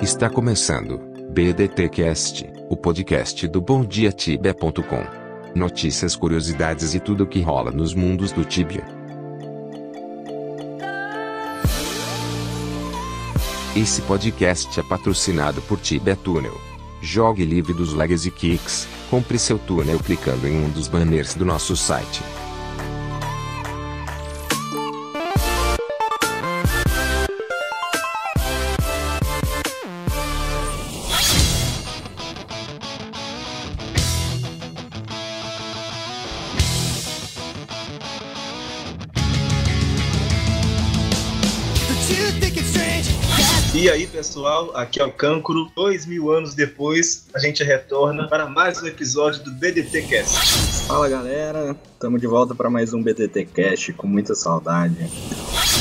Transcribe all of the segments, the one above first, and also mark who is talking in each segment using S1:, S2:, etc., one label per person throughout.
S1: Está começando BDTcast, o podcast do BomDiaTibia.com. Notícias, curiosidades e tudo o que rola nos mundos do Tibia. Esse podcast é patrocinado por Tibia Tunnel. Jogue livre dos Legacy Kicks. Compre seu túnel clicando em um dos banners do nosso site.
S2: E aí, pessoal, aqui é o Cancro. Dois mil anos depois, a gente retorna para mais um episódio do BDT Cast.
S3: Fala galera, estamos de volta para mais um BDT Cast com muita saudade.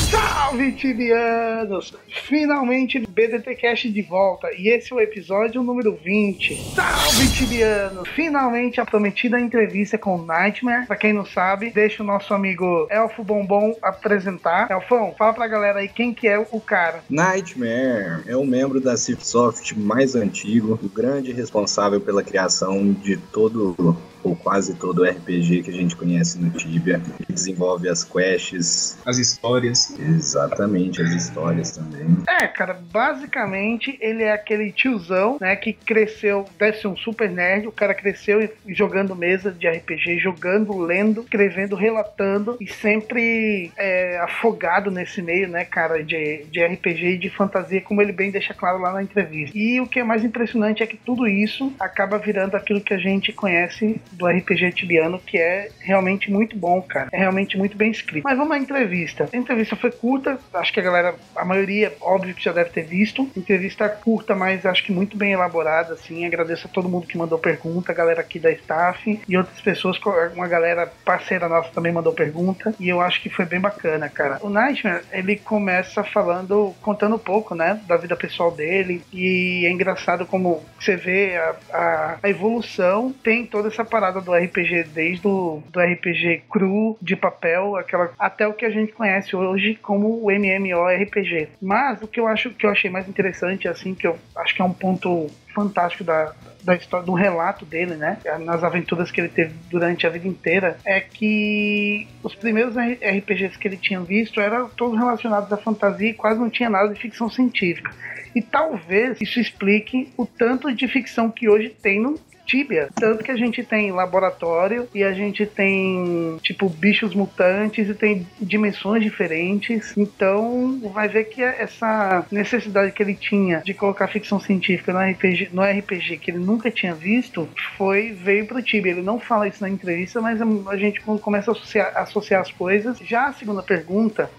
S4: Salve tibianos! Finalmente BDT Cast de volta e esse é o episódio número 20. Salve tibianos! Finalmente a prometida entrevista com Nightmare. Pra quem não sabe, deixa o nosso amigo Elfo Bombom apresentar. Elfão, fala pra galera aí quem que é o cara.
S3: Nightmare é um membro da Cipsoft mais antigo, o grande responsável pela criação de todo ou quase todo RPG que a gente conhece no Tibia, que desenvolve as quests,
S2: as histórias.
S3: Exatamente, as histórias também.
S4: É, cara, basicamente ele é aquele tiozão, né, que cresceu, deve ser um super nerd, o cara cresceu jogando mesa de RPG, jogando, lendo, escrevendo, relatando e sempre é, afogado nesse meio, né, cara, de, de RPG e de fantasia, como ele bem deixa claro lá na entrevista. E o que é mais impressionante é que tudo isso acaba virando aquilo que a gente conhece do RPG tibiano, que é realmente muito bom, cara. É realmente muito bem escrito. Mas vamos à entrevista. A entrevista foi curta, acho que a galera, a maioria, óbvio que já deve ter visto. Entrevista curta, mas acho que muito bem elaborada, assim. Agradeço a todo mundo que mandou pergunta, a galera aqui da staff e outras pessoas, uma galera parceira nossa também mandou pergunta. E eu acho que foi bem bacana, cara. O Nightmare, ele começa falando, contando um pouco, né, da vida pessoal dele. E é engraçado como você vê a, a, a evolução, tem toda essa parada do RPG, desde o do RPG cru, de papel, aquela, até o que a gente conhece hoje como o MMORPG. Mas o que eu acho que eu achei mais interessante, assim, que eu acho que é um ponto fantástico da, da história, do relato dele, né? Nas aventuras que ele teve durante a vida inteira, é que os primeiros RPGs que ele tinha visto eram todos relacionados à fantasia e quase não tinha nada de ficção científica. E talvez isso explique o tanto de ficção que hoje tem no Tibia. Tanto que a gente tem laboratório e a gente tem, tipo, bichos mutantes e tem dimensões diferentes. Então, vai ver que essa necessidade que ele tinha de colocar ficção científica no RPG, no RPG que ele nunca tinha visto, foi veio pro Tibia. Ele não fala isso na entrevista, mas a gente começa a associar, associar as coisas. Já a segunda pergunta,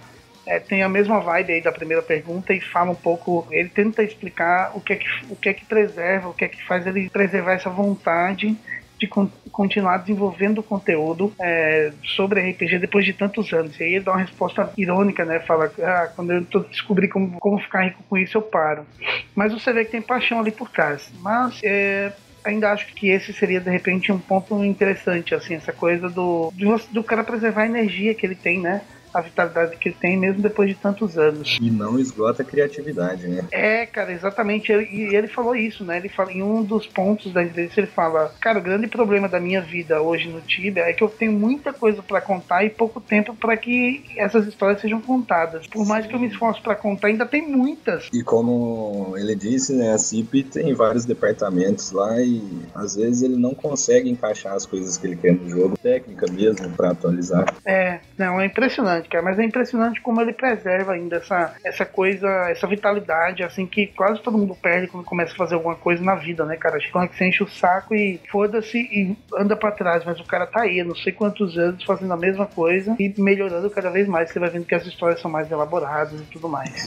S4: é, tem a mesma vibe aí da primeira pergunta e fala um pouco. Ele tenta explicar o que é que, o que, é que preserva, o que é que faz ele preservar essa vontade de con continuar desenvolvendo conteúdo é, sobre RPG depois de tantos anos. E aí ele dá uma resposta irônica, né? Fala, ah, quando eu descobri como, como ficar rico com isso, eu paro. Mas você vê que tem paixão ali por trás. Mas é, ainda acho que esse seria de repente um ponto interessante, assim, essa coisa do, do, do cara preservar a energia que ele tem, né? A vitalidade que ele tem, mesmo depois de tantos anos.
S3: E não esgota a criatividade, né?
S4: É, cara, exatamente. E ele falou isso, né? Ele fala, em um dos pontos da entrevista, ele fala: Cara, o grande problema da minha vida hoje no Tibia é que eu tenho muita coisa para contar e pouco tempo para que essas histórias sejam contadas. Por mais que eu me esforce para contar, ainda tem muitas.
S3: E como ele disse, né? A CIP tem vários departamentos lá e às vezes ele não consegue encaixar as coisas que ele quer no jogo, técnica mesmo, para atualizar.
S4: É, não, é impressionante cara. Mas é impressionante como ele preserva ainda essa, essa coisa, essa vitalidade, assim, que quase todo mundo perde quando começa a fazer alguma coisa na vida, né, cara? Acho que você enche o saco e foda-se e anda para trás, mas o cara tá aí, não sei quantos anos, fazendo a mesma coisa e melhorando cada vez mais. Você vai vendo que as histórias são mais elaboradas e tudo mais.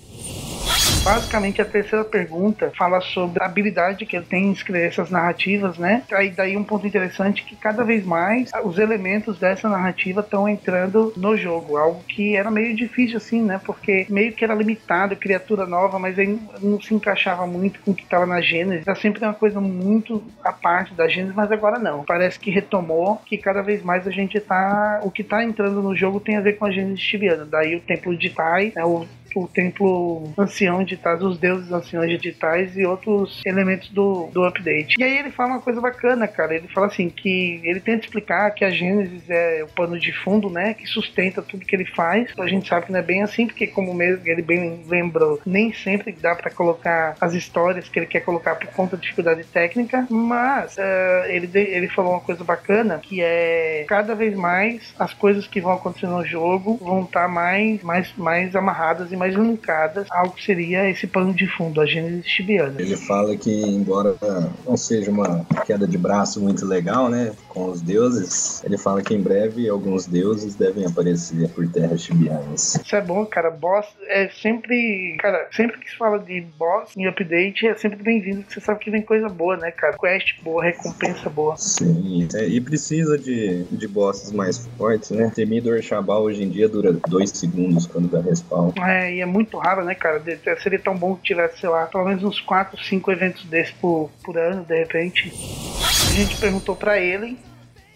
S4: Basicamente, a terceira pergunta fala sobre a habilidade que ele tem em escrever essas narrativas, né? Aí daí um ponto interessante que cada vez mais os elementos dessa narrativa estão entrando no jogo, algo que era meio difícil assim, né? Porque meio que era limitado, criatura nova, mas aí não se encaixava muito com o que estava na Gênesis. Era sempre uma coisa muito à parte da Gênesis, mas agora não. Parece que retomou, que cada vez mais a gente tá. O que tá entrando no jogo tem a ver com a Gênesis tibiana. Daí o Templo de Tai, né? o o templo ancião de Tais, os deuses anciões de Tais e outros elementos do, do update. E aí ele fala uma coisa bacana, cara. Ele fala assim que ele tenta explicar que a Gênesis é o pano de fundo, né? Que sustenta tudo que ele faz. A gente sabe que não é bem assim, porque como mesmo ele bem lembrou, nem sempre dá para colocar as histórias que ele quer colocar por conta da dificuldade técnica, mas uh, ele, ele falou uma coisa bacana que é cada vez mais as coisas que vão acontecer no jogo vão estar tá mais, mais, mais amarradas e mais linkadas ao que seria esse pano de fundo, a Gênesis tibiana.
S3: Ele fala que, embora não seja uma queda de braço muito legal, né, com os deuses, ele fala que em breve alguns deuses devem aparecer por terras tibianas.
S4: Isso é bom, cara. Boss é sempre. Cara, sempre que se fala de boss em update é sempre bem-vindo, porque você sabe que vem coisa boa, né, cara? Quest boa, recompensa boa.
S3: Sim, é, e precisa de, de bosses mais fortes, né? Temidor Shabal hoje em dia dura dois segundos quando dá respawn.
S4: É, e é muito raro, né, cara? De, seria tão bom que tivesse, sei lá, pelo menos uns 4, 5 eventos desses por, por ano, de repente. A gente perguntou para ele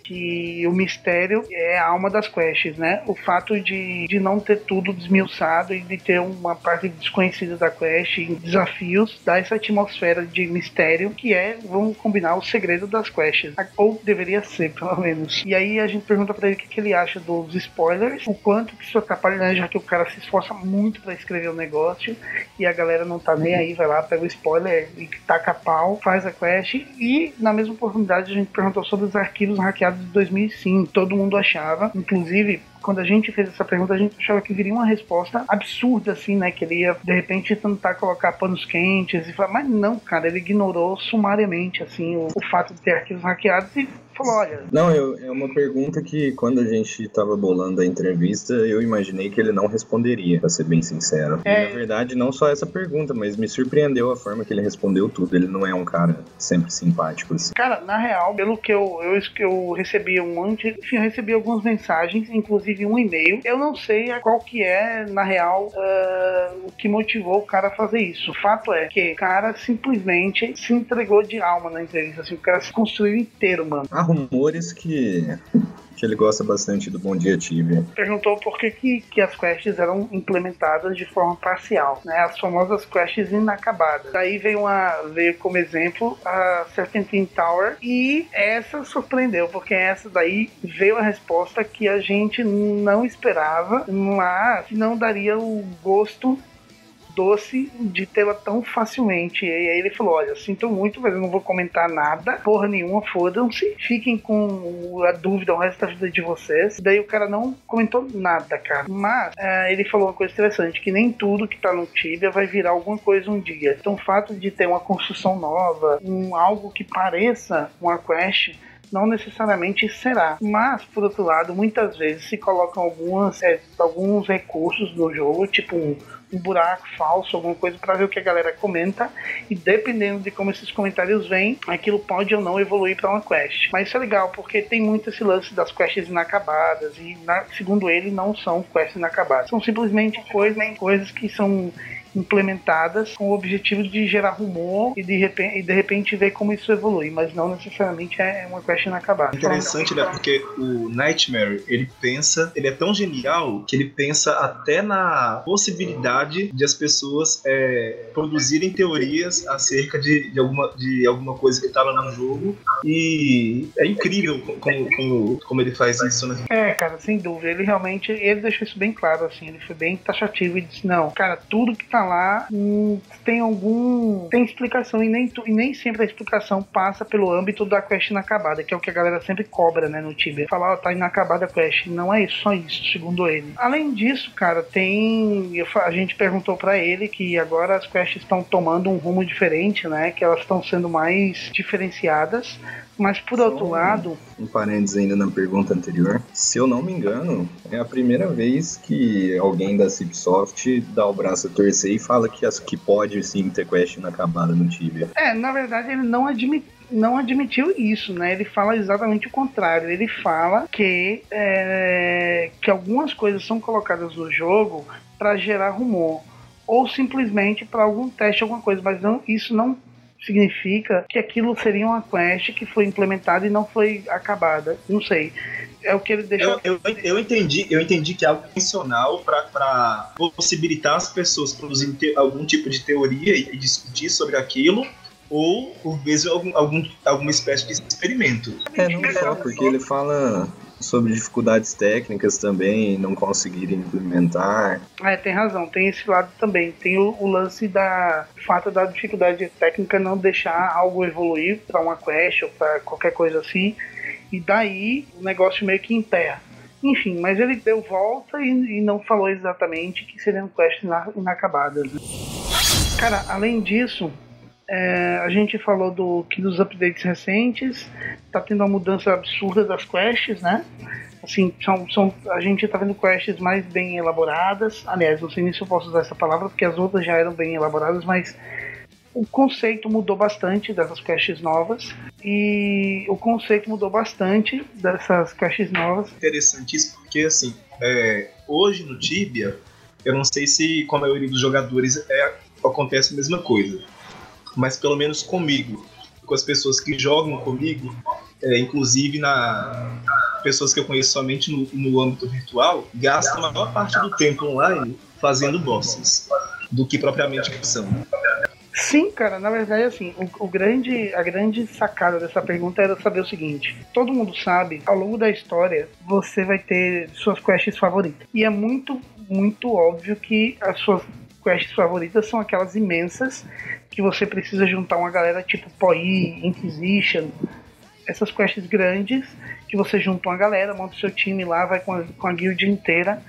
S4: que o mistério é a alma das quests, né? O fato de, de não ter tudo desmiuçado e de ter uma parte desconhecida da quest em desafios, dá essa atmosfera de mistério que é, vamos combinar, o segredo das quests. Ou deveria ser, pelo menos. E aí a gente pergunta para ele o que, que, ele acha dos spoilers, o quanto que isso atrapalha, né? Já que o cara se esforça muito para escrever o um negócio e a galera não tá nem aí, vai lá, pega o spoiler e taca pau, faz a quest. E na mesma oportunidade a gente perguntou sobre os arquivos hackeados de 2005. Todo mundo achava, inclusive quando a gente fez essa pergunta, a gente achava que viria uma resposta absurda, assim, né? Que ele ia, de repente, tentar colocar panos quentes e falar, mas não, cara, ele ignorou sumariamente, assim, o, o fato de ter arquivos hackeados e falou, olha.
S3: Não, eu, é uma pergunta que quando a gente tava bolando a entrevista, eu imaginei que ele não responderia, pra ser bem sincero. É... E, na verdade, não só essa pergunta, mas me surpreendeu a forma que ele respondeu tudo. Ele não é um cara sempre simpático, assim.
S4: Cara, na real, pelo que eu, eu, eu recebi um monte, enfim, eu recebi algumas mensagens, inclusive um e-mail. Eu não sei qual que é, na real, uh, o que motivou o cara a fazer isso. O fato é que o cara simplesmente se entregou de alma na entrevista, assim, o cara se construiu inteiro, mano.
S3: Ah, rumores que que ele gosta bastante do Bom Dia Tibia.
S4: Perguntou por que, que, que, as quests eram implementadas de forma parcial, né? As famosas quests inacabadas. Daí veio, uma, veio como exemplo a Serpentine Tower e essa surpreendeu, porque essa daí veio a resposta que a gente não esperava, mas não daria o gosto doce de tê-la tão facilmente. E aí ele falou: Olha, sinto muito, mas eu não vou comentar nada, porra nenhuma, fodam-se, fiquem com a dúvida o resto da vida de vocês. Daí o cara não comentou nada, cara. Mas é, ele falou uma coisa interessante: que nem tudo que tá no Tibia vai virar alguma coisa um dia. Então o fato de ter uma construção nova, um algo que pareça uma quest não necessariamente será. Mas, por outro lado, muitas vezes se colocam algumas, é, alguns recursos no jogo, tipo um, um buraco falso, alguma coisa para ver o que a galera comenta e dependendo de como esses comentários vêm, aquilo pode ou não evoluir para uma quest. Mas isso é legal porque tem muito esse lance das quests inacabadas e, na, segundo ele, não são quests inacabadas. São simplesmente coisas, coisas que são implementadas com o objetivo de gerar rumor e de repente, e de repente ver como isso evolui, mas não necessariamente é uma quest inacabada.
S2: Interessante, né? Porque o Nightmare, ele pensa, ele é tão genial que ele pensa até na possibilidade de as pessoas é, produzirem teorias acerca de, de, alguma, de alguma coisa que tá lá no jogo e é incrível como, como, como ele faz isso, né?
S4: É, cara, sem dúvida. Ele realmente, ele deixou isso bem claro, assim, ele foi bem taxativo e disse, não, cara, tudo que tá lá hum, tem algum. tem explicação e nem, e nem sempre a explicação passa pelo âmbito da quest inacabada, que é o que a galera sempre cobra, né, no Tibia. Falar, ó, tá inacabada a quest. Não é isso, só isso, segundo ele. Além disso, cara, tem. A gente perguntou para ele que agora as quests estão tomando um rumo diferente, né? Que elas estão sendo mais diferenciadas. Mas por Só outro lado.
S3: Um parênteses ainda na pergunta anterior. Se eu não me engano, é a primeira vez que alguém da Cipsoft dá o braço a torcer e fala que, as, que pode sim ter quest inacabada no Tibia.
S4: É, na verdade ele não admite não admitiu isso, né? Ele fala exatamente o contrário. Ele fala que, é, que algumas coisas são colocadas no jogo para gerar rumor ou simplesmente para algum teste, alguma coisa, mas não, isso não significa que aquilo seria uma quest que foi implementada e não foi acabada. Não sei. é o que ele deixa.
S2: Eu, eu, eu entendi, eu entendi que é algo intencional para possibilitar as pessoas produzirem algum tipo de teoria e discutir sobre aquilo ou por vezes algum, algum, alguma espécie de experimento.
S3: É, não só, porque ele fala sobre dificuldades técnicas também, não conseguirem implementar.
S4: É, tem razão, tem esse lado também. Tem o, o lance da fato da dificuldade técnica não deixar algo evoluir para uma quest ou para qualquer coisa assim, e daí o negócio meio que emperra. Enfim, mas ele deu volta e, e não falou exatamente que seriam quests inacabadas. Cara, além disso, é, a gente falou do que dos updates recentes tá tendo uma mudança absurda das quests, né? Assim, são, são, a gente tá vendo quests mais bem elaboradas. Aliás, não sei nem se eu posso usar essa palavra, porque as outras já eram bem elaboradas, mas o conceito mudou bastante dessas quests novas. E o conceito mudou bastante dessas quests novas.
S2: Interessante isso, porque assim, é, hoje no Tibia, eu não sei se com a maioria dos jogadores é, acontece a mesma coisa mas pelo menos comigo, com as pessoas que jogam comigo, é, inclusive na pessoas que eu conheço somente no, no âmbito virtual, gastam a maior parte do tempo online fazendo bosses do que propriamente são.
S4: Sim, cara, na verdade, assim, o, o, grande, a grande sacada dessa pergunta era saber o seguinte: todo mundo sabe, ao longo da história, você vai ter suas quests favoritas. E é muito, muito óbvio que as suas quests favoritas são aquelas imensas que você precisa juntar uma galera tipo POI, Inquisition, essas quests grandes que você junta uma galera, monta o seu time lá, vai com a, com a guild inteira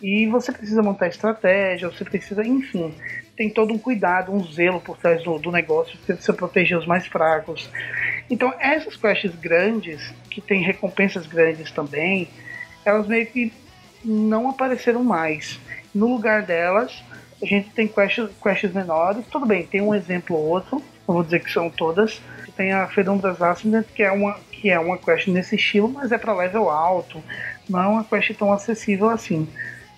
S4: e você precisa montar estratégia, você precisa, enfim, tem todo um cuidado, um zelo por trás do, do negócio, você precisa proteger os mais fracos. Então, essas quests grandes, que tem recompensas grandes também, elas meio que não apareceram mais. No lugar delas, a gente tem quests, quests menores, tudo bem, tem um exemplo ou outro, não vou dizer que são todas. Tem a Fedumbras Ascendant, que é uma que é uma quest nesse estilo, mas é para level alto, não é uma quest tão acessível assim.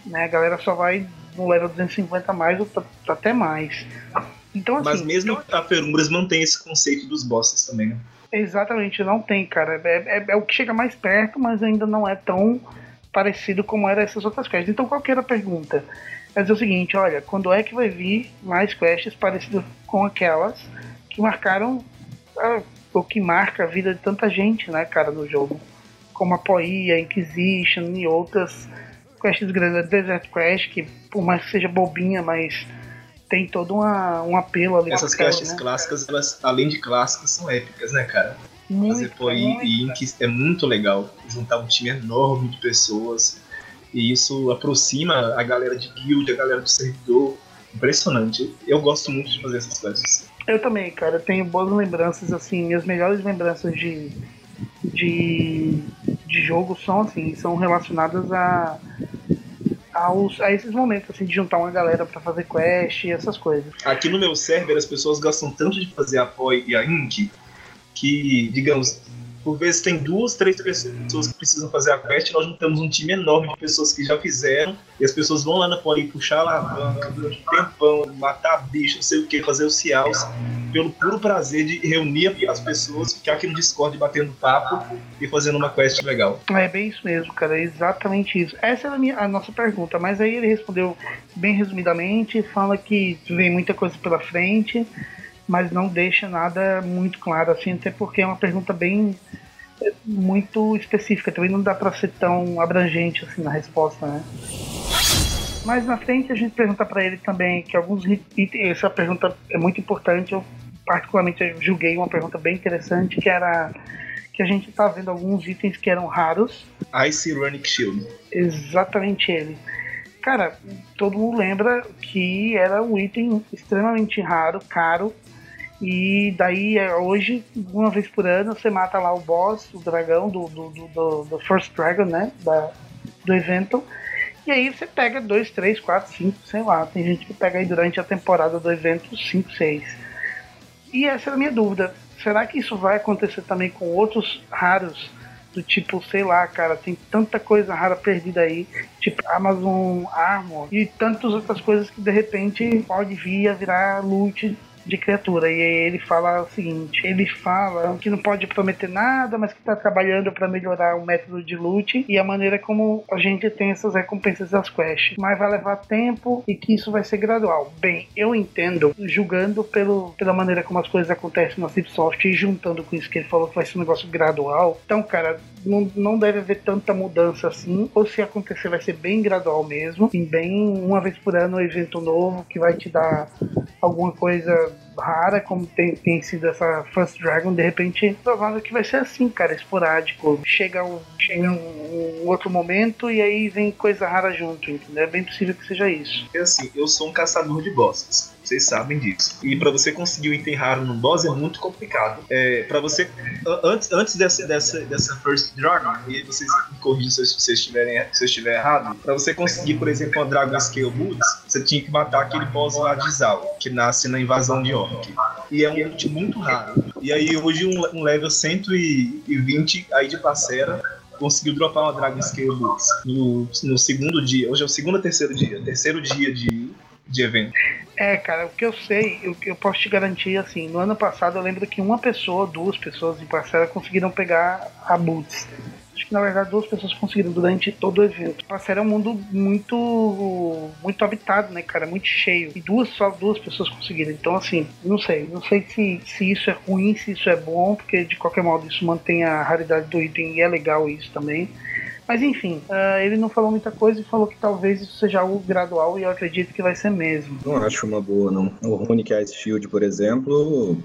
S4: Né? A galera só vai no level 250 mais ou até mais.
S2: Então, assim, Mas mesmo a Ferumbras mantém esse conceito dos bosses também, né?
S4: Exatamente, não tem, cara. É, é, é, o que chega mais perto, mas ainda não é tão parecido como era essas outras quests. Então, qual que era a pergunta? É dizer o seguinte, olha, quando é que vai vir mais quests parecidas com aquelas que marcaram ah, o que marca a vida de tanta gente, né, cara, no jogo. Como a Poia, Inquisition e outras quests grandes, Desert Quest, que por mais que seja bobinha, mas tem todo uma, um apelo ali.
S2: Essas quests né? clássicas, elas, além de clássicas, são épicas, né, cara?
S4: Muito, Fazer
S2: Poia e Inquis é muito legal. Juntar um time enorme de pessoas e isso aproxima a galera de guild, a galera do servidor. Impressionante. Eu gosto muito de fazer essas coisas.
S4: Eu também, cara. Eu tenho boas lembranças, assim, minhas melhores lembranças de, de, de jogo são assim, são relacionadas a, aos, a esses momentos, assim, de juntar uma galera para fazer quest e essas coisas.
S2: Aqui no meu server as pessoas gostam tanto de fazer a POI e a Inc que, digamos, por vezes tem duas, três pessoas que precisam fazer a quest, nós juntamos um time enorme de pessoas que já fizeram, e as pessoas vão lá na Poli puxar a alavanca durante um tempão, matar bicho, não sei o que, fazer os ciaus, pelo puro prazer de reunir as pessoas, ficar aqui no Discord batendo papo e fazendo uma quest legal.
S4: É bem isso mesmo, cara, é exatamente isso. Essa era a, minha, a nossa pergunta, mas aí ele respondeu bem resumidamente, fala que vem muita coisa pela frente mas não deixa nada muito claro assim, até porque é uma pergunta bem é, muito específica, também não dá para ser tão abrangente assim na resposta, né? Mais na frente a gente pergunta para ele também que alguns itens, essa pergunta é muito importante, eu particularmente julguei uma pergunta bem interessante que era que a gente está vendo alguns itens que eram raros.
S2: Ice Runic Shield.
S4: Exatamente ele. Cara, todo mundo lembra que era um item extremamente raro, caro, e daí, é, hoje, uma vez por ano, você mata lá o boss, o dragão do, do, do, do First Dragon, né? Da, do evento. E aí você pega 2, 3, 4, 5, sei lá. Tem gente que pega aí durante a temporada do evento 5, 6. E essa é a minha dúvida. Será que isso vai acontecer também com outros raros? Do tipo, sei lá, cara, tem tanta coisa rara perdida aí, tipo Amazon Armor e tantas outras coisas que de repente pode vir a virar loot de criatura. E aí ele fala o seguinte: ele fala que não pode prometer nada, mas que está trabalhando para melhorar o método de loot e a maneira como a gente tem essas recompensas das quests. Mas vai levar tempo e que isso vai ser gradual. Bem, eu entendo, julgando pelo, pela maneira como as coisas acontecem na Cipsoft e juntando com isso que ele falou que vai ser um negócio gradual. Então, cara, não, não deve haver tanta mudança assim, ou se acontecer vai ser bem gradual mesmo, e bem uma vez por ano um evento novo que vai te dar alguma coisa rara, como tem, tem sido essa First Dragon, de repente é provável que vai ser assim, cara, esporádico. Chega um, chega um, um, outro momento e aí vem coisa rara junto, entendeu? É bem possível que seja isso.
S2: É assim, eu sou um caçador de bosses. Vocês sabem disso. E para você conseguir o item raro no boss é muito complicado. É, para você antes, antes dessa, dessa, dessa first dragon, e vocês me se, se, eu estiverem, se eu estiver errado, para você conseguir, por exemplo, uma Dragon Scale Boots, você tinha que matar aquele boss lá de Zal, que nasce na invasão de Orc. E é um loot muito raro. E aí hoje um, um level 120 aí de parceira conseguiu dropar uma Dragon Scale Boots no, no segundo dia. Hoje é o segundo ou terceiro dia? Terceiro dia de, de evento.
S4: É, cara, o que eu sei, o que eu posso te garantir, assim, no ano passado eu lembro que uma pessoa, duas pessoas em parcela conseguiram pegar a Boots. Acho que na verdade duas pessoas conseguiram durante todo o evento. Parceiro é um mundo muito muito habitado, né, cara? Muito cheio. E duas, só duas pessoas conseguiram. Então, assim, não sei. Não sei se, se isso é ruim, se isso é bom, porque de qualquer modo isso mantém a raridade do item e é legal isso também. Mas enfim, uh, ele não falou muita coisa e falou que talvez isso seja algo gradual e eu acredito que vai ser mesmo.
S3: Não acho uma boa, não. O Runic Ice Shield, por exemplo,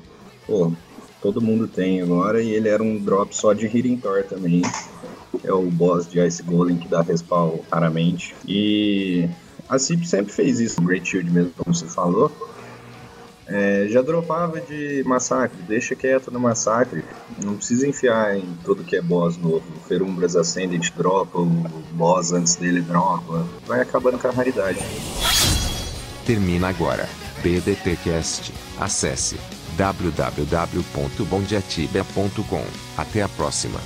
S3: pô, todo mundo tem agora e ele era um drop só de Healing Thor também. É o boss de Ice Golem que dá respawn raramente. E a CIP sempre fez isso, o Great Shield mesmo, como você falou. É, já dropava de massacre, deixa quieto no massacre. Não precisa enfiar em tudo que é boss novo. O Ferumbras Ascendant dropa, o boss antes dele dropa. Vai acabando com a raridade.
S1: Termina agora. BDTcast. Acesse www.bondiatibia.com. Até a próxima.